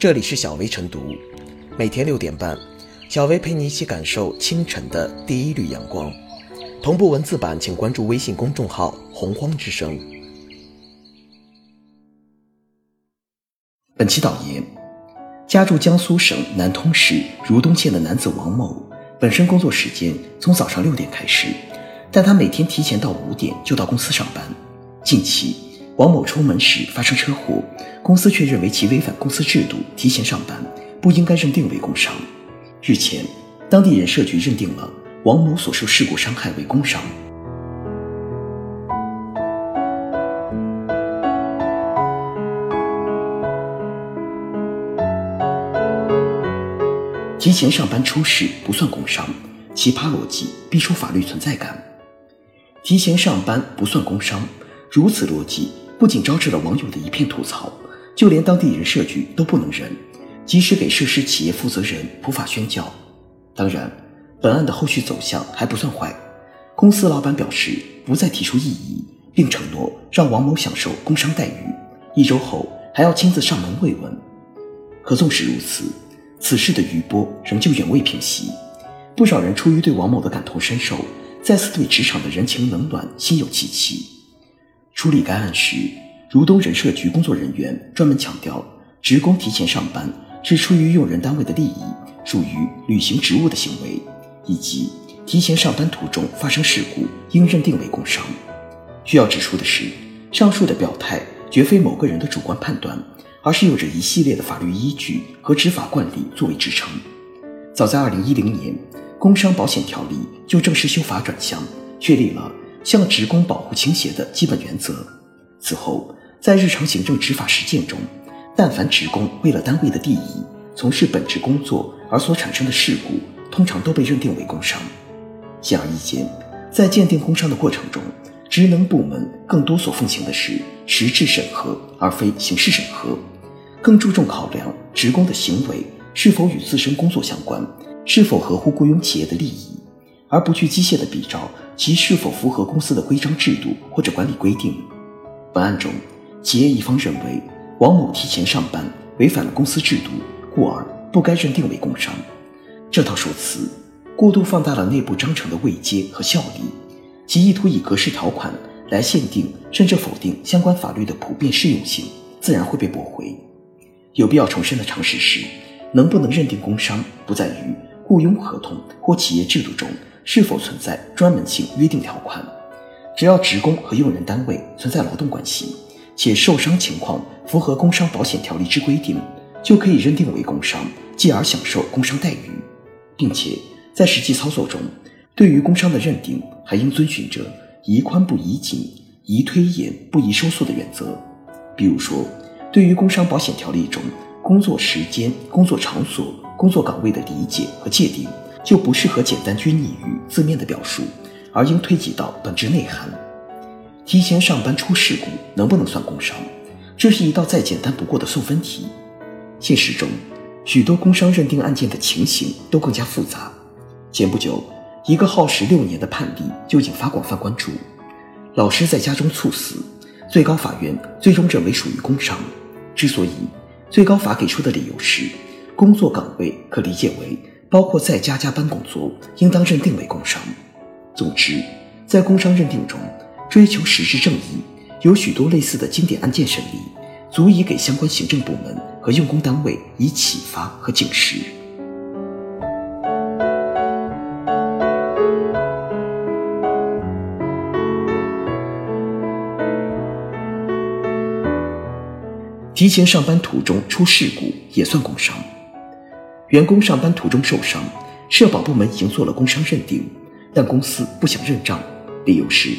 这里是小薇晨读，每天六点半，小薇陪你一起感受清晨的第一缕阳光。同步文字版，请关注微信公众号“洪荒之声”。本期导言：家住江苏省南通市如东县的男子王某，本身工作时间从早上六点开始，但他每天提前到五点就到公司上班。近期，王某出门时发生车祸，公司却认为其违反公司制度提前上班，不应该认定为工伤。日前，当地人社局认定了王某所受事故伤害为工伤。提前上班出事不算工伤，奇葩逻辑逼出法律存在感。提前上班不算工伤，如此逻辑不仅招致了网友的一片吐槽，就连当地人社局都不能忍，及时给涉事企业负责人普法宣教。当然，本案的后续走向还不算坏，公司老板表示不再提出异议，并承诺让王某享受工伤待遇，一周后还要亲自上门慰问。可纵使如此，此事的余波仍旧远未平息，不少人出于对王某的感同身受，再次对职场的人情冷暖心有戚戚。处理该案时，如东人社局工作人员专门强调，职工提前上班是出于用人单位的利益，属于履行职务的行为，以及提前上班途中发生事故应认定为工伤。需要指出的是，上述的表态绝非某个人的主观判断。而是有着一系列的法律依据和执法惯例作为支撑。早在二零一零年，工伤保险条例就正式修法转向，确立了向职工保护倾斜的基本原则。此后，在日常行政执法实践中，但凡职工为了单位的利益从事本职工作而所产生的事故，通常都被认定为工伤。显而易见，在鉴定工伤的过程中，职能部门更多所奉行的是实质审核，而非形式审核。更注重考量职工的行为是否与自身工作相关，是否合乎雇佣企业的利益，而不去机械的比照其是否符合公司的规章制度或者管理规定。本案中，企业一方认为王某提前上班违反了公司制度，故而不该认定为工伤。这套说辞过度放大了内部章程的位阶和效力，其意图以格式条款来限定甚至否定相关法律的普遍适用性，自然会被驳回。有必要重申的常识是，能不能认定工伤，不在于雇佣合同或企业制度中是否存在专门性约定条款，只要职工和用人单位存在劳动关系，且受伤情况符合工伤保险条例之规定，就可以认定为工伤，继而享受工伤待遇，并且在实际操作中，对于工伤的认定还应遵循着宜宽不宜紧、宜推延不宜收缩的原则，比如说。对于工伤保险条例中工作时间、工作场所、工作岗位的理解和界定，就不适合简单拘泥于字面的表述，而应推及到本质内涵。提前上班出事故能不能算工伤？这是一道再简单不过的送分题。现实中，许多工伤认定案件的情形都更加复杂。前不久，一个耗时六年的判例就引发广泛关注：老师在家中猝死，最高法院最终认为属于工伤。之所以最高法给出的理由是，工作岗位可理解为包括在家加班工作，应当认定为工伤。总之，在工伤认定中追求实质正义，有许多类似的经典案件审理，足以给相关行政部门和用工单位以启发和警示。提前上班途中出事故也算工伤。员工上班途中受伤，社保部门已经做了工伤认定，但公司不想认账，理由是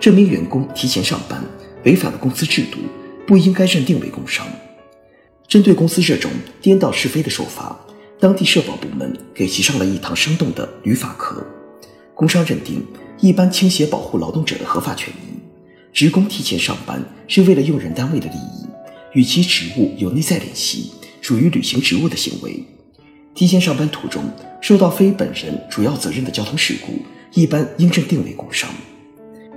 这名员工提前上班违反了公司制度，不应该认定为工伤。针对公司这种颠倒是非的说法，当地社保部门给其上了一堂生动的语法课。工伤认定一般倾斜保护劳动者的合法权益，职工提前上班是为了用人单位的利益。与其职务有内在联系，属于履行职务的行为。提前上班途中受到非本人主要责任的交通事故，一般应认定为工伤；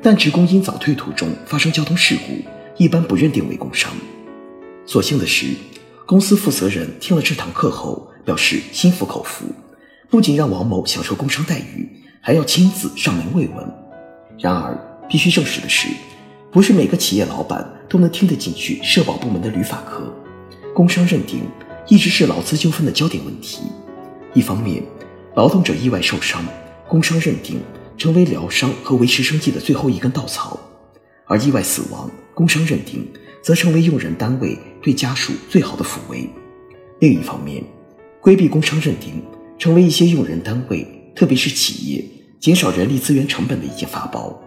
但职工因早退途中发生交通事故，一般不认定为工伤。所幸的是，公司负责人听了这堂课后，表示心服口服，不仅让王某享受工伤待遇，还要亲自上门慰问。然而，必须证实的是，不是每个企业老板都能听得进去社保部门的旅法课。工伤认定一直是劳资纠纷的焦点问题。一方面，劳动者意外受伤，工伤认定成为疗伤和维持生计的最后一根稻草；而意外死亡，工伤认定则成为用人单位对家属最好的抚慰。另一方面，规避工伤认定成为一些用人单位，特别是企业减少人力资源成本的一件法宝。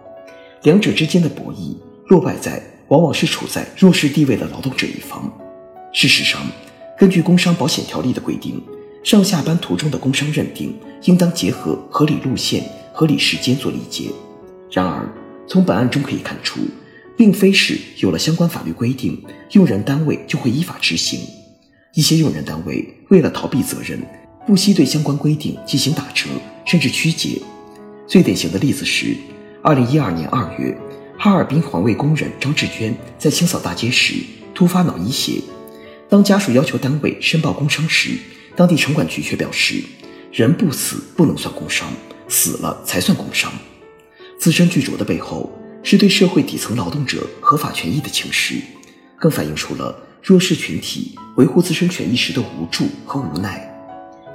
两者之间的博弈，落败在往往是处在弱势地位的劳动者一方。事实上，根据工伤保险条例的规定，上下班途中的工伤认定应当结合合理路线、合理时间做理解。然而，从本案中可以看出，并非是有了相关法律规定，用人单位就会依法执行。一些用人单位为了逃避责任，不惜对相关规定进行打折，甚至曲解。最典型的例子是，二零一二年二月，哈尔滨环卫工人张志娟在清扫大街时突发脑溢血。当家属要求单位申报工伤时，当地城管局却表示，人不死不能算工伤，死了才算工伤。自身剧着的背后，是对社会底层劳动者合法权益的轻视，更反映出了弱势群体维护自身权益时的无助和无奈。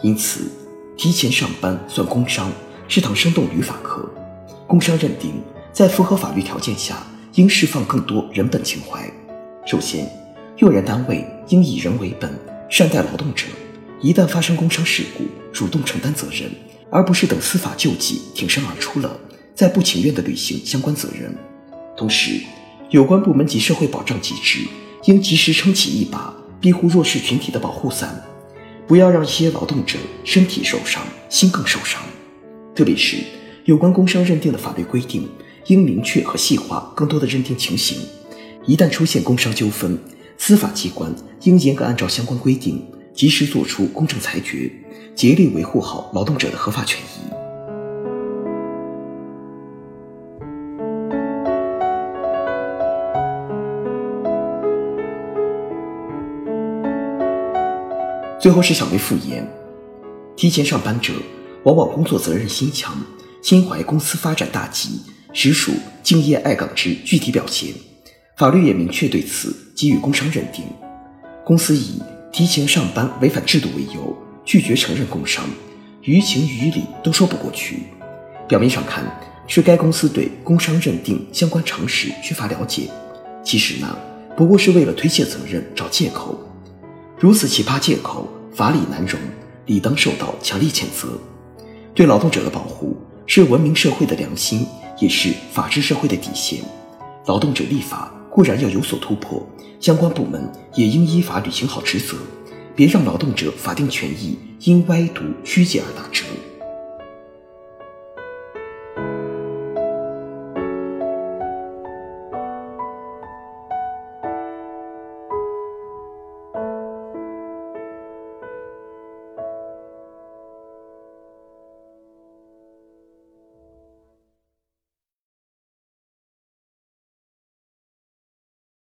因此，提前上班算工伤是堂生动语法课。工伤认定在符合法律条件下，应释放更多人本情怀。首先。用人单位应以人为本，善待劳动者。一旦发生工伤事故，主动承担责任，而不是等司法救济挺身而出了，再不情愿地履行相关责任。同时，有关部门及社会保障机制应及时撑起一把庇护弱势群体的保护伞，不要让一些劳动者身体受伤，心更受伤。特别是有关工伤认定的法律规定，应明确和细化更多的认定情形。一旦出现工伤纠纷，司法机关应严格按照相关规定，及时作出公正裁决，竭力维护好劳动者的合法权益。最后是小薇复言：提前上班者往往工作责任心强，心怀公司发展大计，实属敬业爱岗之具体表现。法律也明确对此给予工伤认定，公司以提前上班违反制度为由拒绝承认工伤，于情于理都说不过去。表面上看是该公司对工伤认定相关常识缺乏了解，其实呢不过是为了推卸责任找借口。如此奇葩借口，法理难容，理当受到强烈谴责。对劳动者的保护是文明社会的良心，也是法治社会的底线。劳动者立法。固然要有所突破，相关部门也应依法履行好职责，别让劳动者法定权益因歪读曲解而打折。